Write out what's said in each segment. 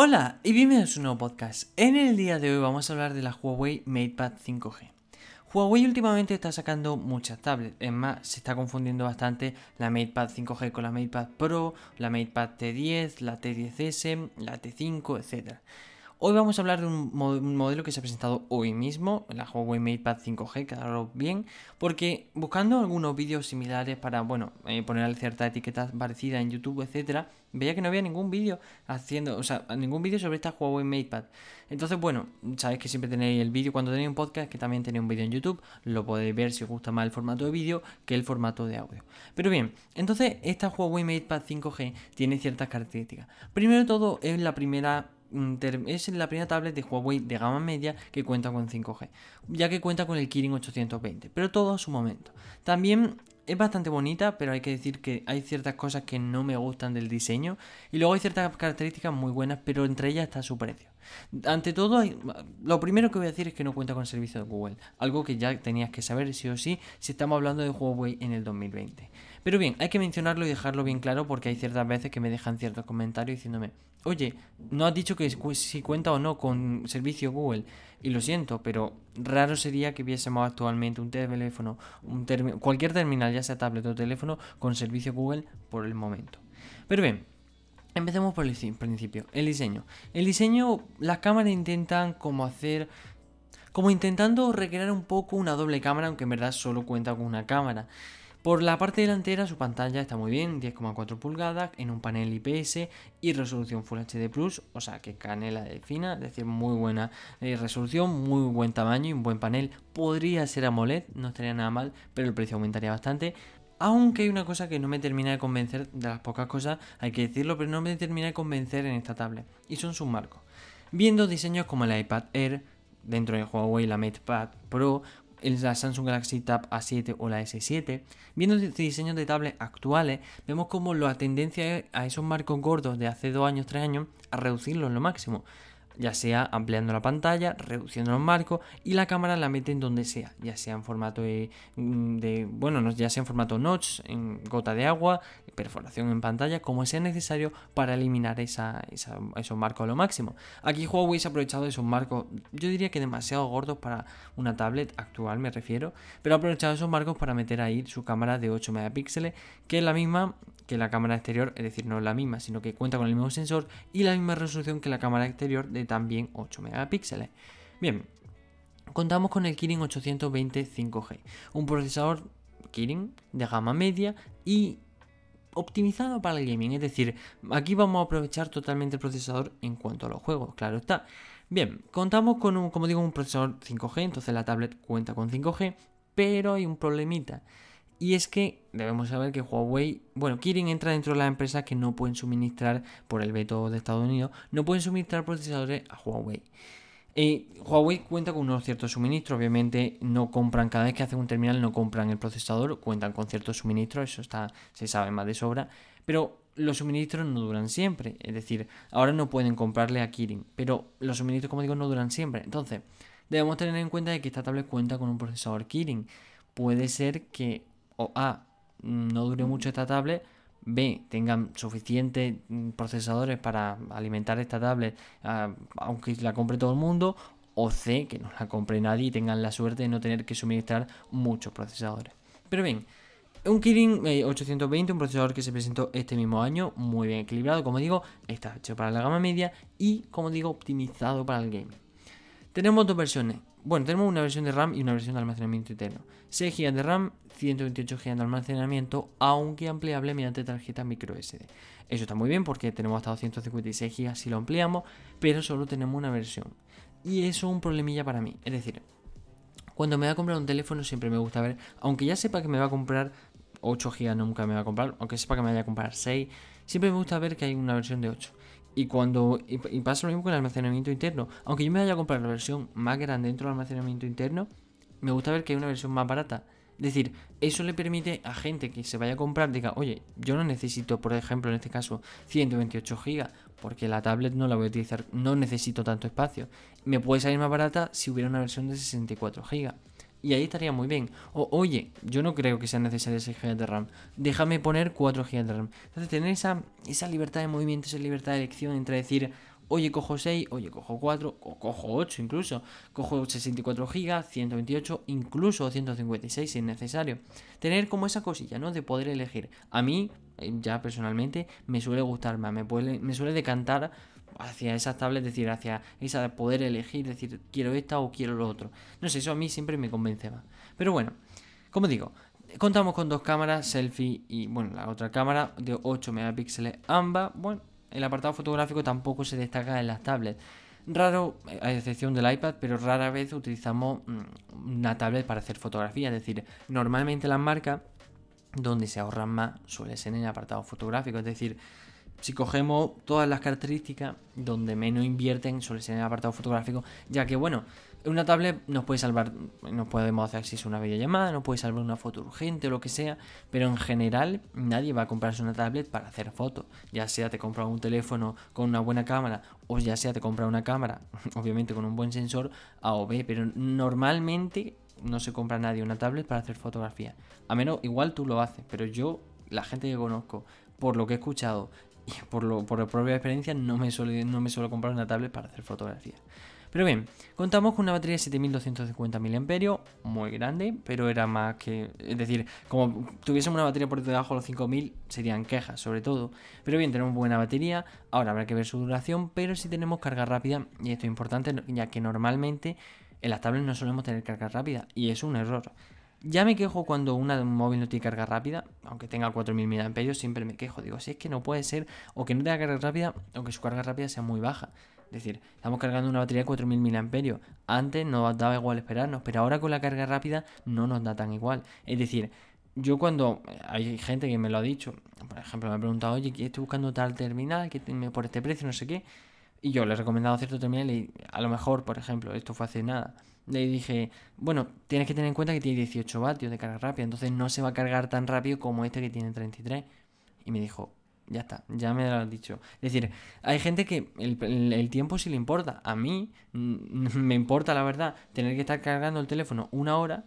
Hola y bienvenidos a un nuevo podcast. En el día de hoy vamos a hablar de la Huawei MatePad 5G. Huawei últimamente está sacando muchas tablets, es más, se está confundiendo bastante la MatePad 5G con la MatePad Pro, la MatePad T10, la T10S, la T5, etc. Hoy vamos a hablar de un, modelo que se ha presentado hoy mismo, la Huawei MatePad 5G, quedaros bien, porque buscando algunos vídeos similares para, bueno, eh, poner cierta etiqueta parecida en YouTube, etcétera, veía que no había ningún vídeo haciendo, o sea, ningún vídeo sobre esta Huawei MatePad. Entonces, bueno, sabéis que siempre tenéis el vídeo cuando tenéis un podcast, que también tenéis un vídeo en YouTube, lo podéis ver si os gusta más el formato de vídeo que el formato de audio. Pero bien, entonces esta Huawei MatePad 5G tiene ciertas características. Primero todo, es la primera es la primera tablet de Huawei de gama media que cuenta con 5G, ya que cuenta con el Kirin 820, pero todo a su momento. También es bastante bonita, pero hay que decir que hay ciertas cosas que no me gustan del diseño y luego hay ciertas características muy buenas, pero entre ellas está su precio. Ante todo, lo primero que voy a decir es que no cuenta con servicio de Google, algo que ya tenías que saber sí o sí si estamos hablando de Huawei en el 2020. Pero bien, hay que mencionarlo y dejarlo bien claro porque hay ciertas veces que me dejan ciertos comentarios diciéndome, oye, no has dicho que si cuenta o no con servicio Google. Y lo siento, pero raro sería que viésemos actualmente un teléfono, un cualquier terminal, ya sea tablet o teléfono, con servicio Google por el momento. Pero bien, empecemos por el principio, el diseño. El diseño, las cámaras intentan como hacer como intentando recrear un poco una doble cámara, aunque en verdad solo cuenta con una cámara. Por la parte delantera su pantalla está muy bien, 10,4 pulgadas en un panel IPS y resolución Full HD Plus, o sea que canela de fina, es decir, muy buena eh, resolución, muy buen tamaño y un buen panel. Podría ser AMOLED, no estaría nada mal, pero el precio aumentaría bastante. Aunque hay una cosa que no me termina de convencer, de las pocas cosas, hay que decirlo, pero no me termina de convencer en esta tablet, y son sus marcos. Viendo diseños como el iPad Air, dentro de Huawei la MatePad Pro, la Samsung Galaxy Tab A7 o la S7, viendo diseños de tablets actuales, vemos como la tendencia es a esos marcos gordos de hace dos años, tres años, a reducirlos lo máximo ya sea ampliando la pantalla, reduciendo los marcos y la cámara la meten donde sea, ya sea en formato de, bueno, ya sea en formato notch, en gota de agua, perforación en pantalla, como sea necesario para eliminar esa, esos marcos a lo máximo. Aquí Huawei se ha aprovechado de esos marcos, yo diría que demasiado gordos para una tablet actual, me refiero, pero ha aprovechado esos marcos para meter ahí su cámara de 8 megapíxeles, que es la misma que la cámara exterior, es decir, no la misma, sino que cuenta con el mismo sensor y la misma resolución que la cámara exterior de también 8 megapíxeles. Bien, contamos con el Kirin 820 5G, un procesador Kirin de gama media y optimizado para el gaming, es decir, aquí vamos a aprovechar totalmente el procesador en cuanto a los juegos, claro está. Bien, contamos con un, como digo, un procesador 5G, entonces la tablet cuenta con 5G, pero hay un problemita. Y es que debemos saber que Huawei, bueno, Kirin entra dentro de las empresas que no pueden suministrar, por el veto de Estados Unidos, no pueden suministrar procesadores a Huawei. Eh, Huawei cuenta con unos ciertos suministros, obviamente no compran, cada vez que hacen un terminal no compran el procesador, cuentan con ciertos suministros, eso está, se sabe más de sobra, pero los suministros no duran siempre, es decir, ahora no pueden comprarle a Kirin, pero los suministros, como digo, no duran siempre. Entonces, debemos tener en cuenta que esta tablet cuenta con un procesador Kirin. Puede ser que o A, no dure mucho esta tablet, B, tengan suficientes mm, procesadores para alimentar esta tablet, ah, aunque la compre todo el mundo, o C, que no la compre nadie y tengan la suerte de no tener que suministrar muchos procesadores. Pero bien, un Kirin 820, eh, un procesador que se presentó este mismo año, muy bien equilibrado, como digo, está hecho para la gama media y, como digo, optimizado para el game. Tenemos dos versiones, bueno, tenemos una versión de RAM y una versión de almacenamiento interno. 6 GB de RAM, 128 GB de almacenamiento, aunque ampliable mediante tarjeta micro SD. Eso está muy bien porque tenemos hasta 256 GB si lo ampliamos, pero solo tenemos una versión. Y eso es un problemilla para mí. Es decir, cuando me voy a comprar un teléfono siempre me gusta ver, aunque ya sepa que me va a comprar 8 GB, nunca me va a comprar, aunque sepa que me vaya a comprar 6, siempre me gusta ver que hay una versión de 8. Y cuando y, pasa lo mismo con el almacenamiento interno. Aunque yo me vaya a comprar la versión más grande dentro del almacenamiento interno, me gusta ver que hay una versión más barata. Es decir, eso le permite a gente que se vaya a comprar, diga, oye, yo no necesito, por ejemplo, en este caso, 128 GB, porque la tablet no la voy a utilizar, no necesito tanto espacio. Me puede salir más barata si hubiera una versión de 64 GB. Y ahí estaría muy bien. O, oye, yo no creo que sea necesario 6 GB de RAM. Déjame poner 4 GB de RAM. Entonces, tener esa, esa libertad de movimiento, esa libertad de elección entre decir, oye, cojo 6, oye, cojo 4, o cojo 8 incluso, cojo 64 GB, 128, incluso 156 si es necesario. Tener como esa cosilla, ¿no? De poder elegir. A mí, eh, ya personalmente, me suele gustar más, me, me suele decantar hacia esas tablets, es decir, hacia esa de poder elegir, decir, quiero esta o quiero lo otro. No sé, eso a mí siempre me convence más. Pero bueno, como digo, contamos con dos cámaras, selfie y, bueno, la otra cámara de 8 megapíxeles ambas. Bueno, el apartado fotográfico tampoco se destaca en las tablets. Raro, a excepción del iPad, pero rara vez utilizamos mm, una tablet para hacer fotografía. Es decir, normalmente las marcas donde se ahorran más suele ser en el apartado fotográfico. Es decir, si cogemos todas las características, donde menos invierten suele ser en el apartado fotográfico, ya que bueno, una tablet nos puede salvar, nos podemos hacer si es una videollamada, nos puede salvar una foto urgente o lo que sea, pero en general nadie va a comprarse una tablet para hacer fotos, ya sea te compra un teléfono con una buena cámara o ya sea te compra una cámara, obviamente con un buen sensor A o B, pero normalmente no se compra nadie una tablet para hacer fotografía, a menos igual tú lo haces, pero yo, la gente que conozco, por lo que he escuchado por, lo, por propia experiencia no me, suelo, no me suelo comprar una tablet para hacer fotografía. Pero bien, contamos con una batería de 7250 mAh, muy grande, pero era más que. Es decir, como tuviésemos una batería por debajo de los 5000, serían quejas, sobre todo. Pero bien, tenemos buena batería, ahora habrá que ver su duración, pero si tenemos carga rápida, y esto es importante, ya que normalmente en las tablets no solemos tener carga rápida, y es un error. Ya me quejo cuando una, un móvil no tiene carga rápida, aunque tenga 4000 mAh, siempre me quejo. Digo, si es que no puede ser, o que no tenga carga rápida, o que su carga rápida sea muy baja. Es decir, estamos cargando una batería de 4000 mAh. Antes nos daba igual esperarnos, pero ahora con la carga rápida no nos da tan igual. Es decir, yo cuando hay gente que me lo ha dicho, por ejemplo, me ha preguntado, oye, estoy buscando tal terminal que por este precio, no sé qué. Y yo le he recomendado cierto terminal y a lo mejor, por ejemplo, esto fue hace nada le dije, bueno, tienes que tener en cuenta que tiene 18 vatios de carga rápida, entonces no se va a cargar tan rápido como este que tiene 33. Y me dijo, ya está, ya me lo has dicho. Es decir, hay gente que el, tiempo sí le importa. A mí me importa, la verdad, tener que estar cargando el teléfono una hora,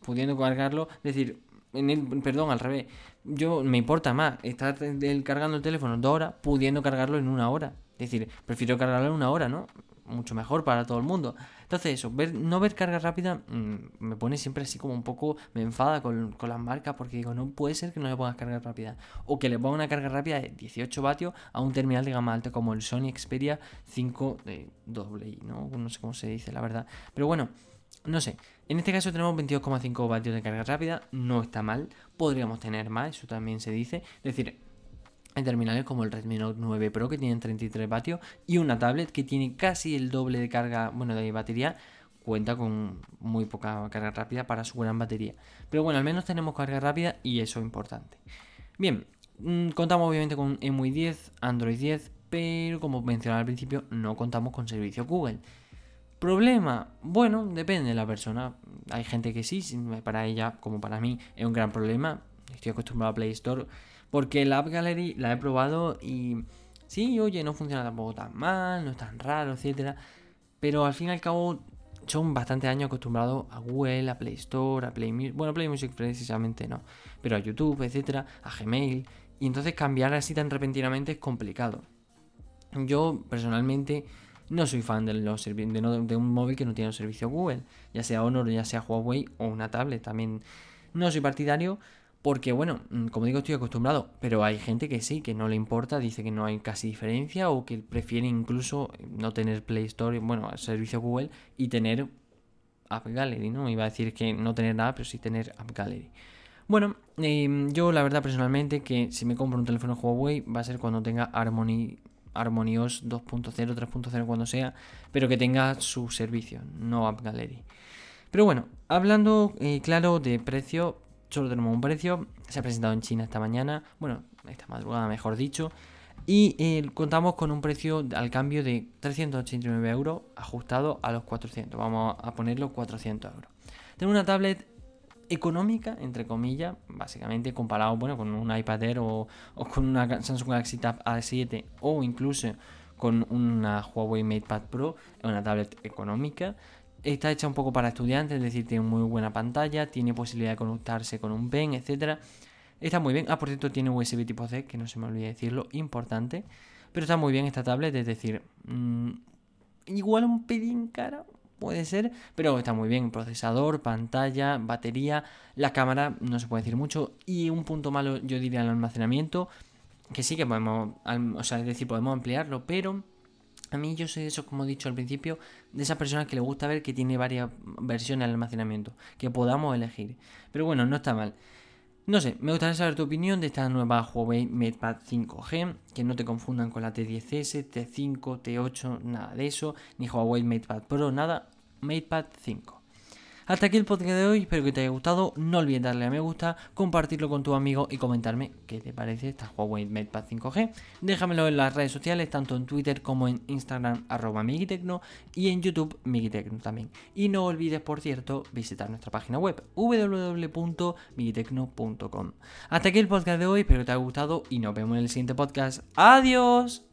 pudiendo cargarlo, es decir, en perdón, al revés. Yo me importa más estar cargando el teléfono dos horas, pudiendo cargarlo en una hora. Es decir, prefiero cargarlo en una hora, ¿no? Mucho mejor para todo el mundo. Entonces eso, ver, no ver carga rápida mm, me pone siempre así como un poco, me enfada con, las marcas porque digo, no puede ser que no le pongas carga rápida. O que le ponga una carga rápida de 18 vatios a un terminal de gama alta como el Sony Xperia 5 de doble ¿no? No sé cómo se dice, la verdad. Pero bueno, no sé. En este caso tenemos 22,5 vatios de carga rápida, no está mal. Podríamos tener más, eso también se dice. Es decir, hay terminales como el Redmi Note 9 Pro que tienen 33 vatios y una tablet que tiene casi el doble de carga, bueno, de batería, cuenta con muy poca carga rápida para su gran batería. Pero bueno, al menos tenemos carga rápida y eso es importante. Bien, mm, contamos obviamente con EMUI 10, Android 10, pero como mencionaba al principio, no contamos con servicio Google. ¿Problema? Bueno, depende de la persona. Hay gente que sí, para ella como para mí es un gran problema. Estoy acostumbrado a Play Store porque la App Gallery la he probado y sí, oye, no funciona tampoco tan mal, no es tan raro, etcétera. Pero al fin y al cabo son bastante años acostumbrados a Google, a Play Store, a Play Music. Bueno, Play Music precisamente no, pero a YouTube, etcétera, a Gmail. Y entonces cambiar así tan repentinamente es complicado. Yo personalmente no soy fan de, los de, de un móvil que no tiene un servicio Google, ya sea Honor, ya sea Huawei o una tablet. También no soy partidario porque bueno, mm, como digo, estoy acostumbrado, pero hay gente que sí, que no le importa, dice que no hay casi diferencia o que prefiere incluso no tener Play Store, bueno, servicio Google y tener App Gallery, ¿no? Iba a decir que no tener nada, pero sí tener App Gallery. Bueno, em, yo la verdad personalmente que si me compro un teléfono Huawei va a ser cuando tenga Harmony, OS 2.0, 3.0, cuando sea, pero que tenga su servicio, no App Gallery. Pero bueno, hablando eh, claro de precio, solo tenemos un precio. Se ha presentado en China esta mañana, bueno, esta madrugada mejor dicho. Y eh, contamos con un precio al cambio de 389 euros ajustado a los 400. Vamos a ponerlo 400 euros. Tengo una tablet económica, entre comillas, básicamente comparado bueno, con un iPad Air o, o con una Samsung Galaxy Tab A7 o incluso con una Huawei MatePad Pro, es una tablet económica Está hecha un poco para estudiantes, es decir, tiene muy buena pantalla, tiene posibilidad de conectarse con un pen, etcétera. Está muy bien. Ah, por cierto, tiene USB tipo C, que no se me olvide decirlo, importante. pero está muy bien esta tablet, es decir, mm, igual un pelín cara, puede ser, pero está muy bien. Procesador, pantalla, batería, la cámara, no se puede decir mucho. Y un punto malo, yo diría, el almacenamiento, que sí que podemos, o sea, es decir, podemos ampliarlo, pero a mí yo soy eso, como he dicho al principio, de esas personas que le gusta ver que tiene varias versiones de almacenamiento, que podamos elegir. Pero bueno, no está mal. No sé, me gustaría saber tu opinión de esta nueva Huawei MatePad 5G, que no te confundan con la T10S, T5, T8, nada de eso, ni Huawei MatePad Pro, nada, MatePad 5. Hasta aquí el podcast de hoy, espero que te haya gustado. No olvides darle a me gusta, compartirlo con tu amigo y comentarme qué te parece esta Huawei MatePad 5G. Déjamelo en las redes sociales, tanto en Twitter como en Instagram, arroba Migitecno, y en YouTube, Migitecno también. Y no olvides, por cierto, visitar nuestra página web, www.migitecno.com. Hasta aquí el podcast de hoy, espero que te haya gustado y nos vemos en el siguiente podcast. ¡Adiós!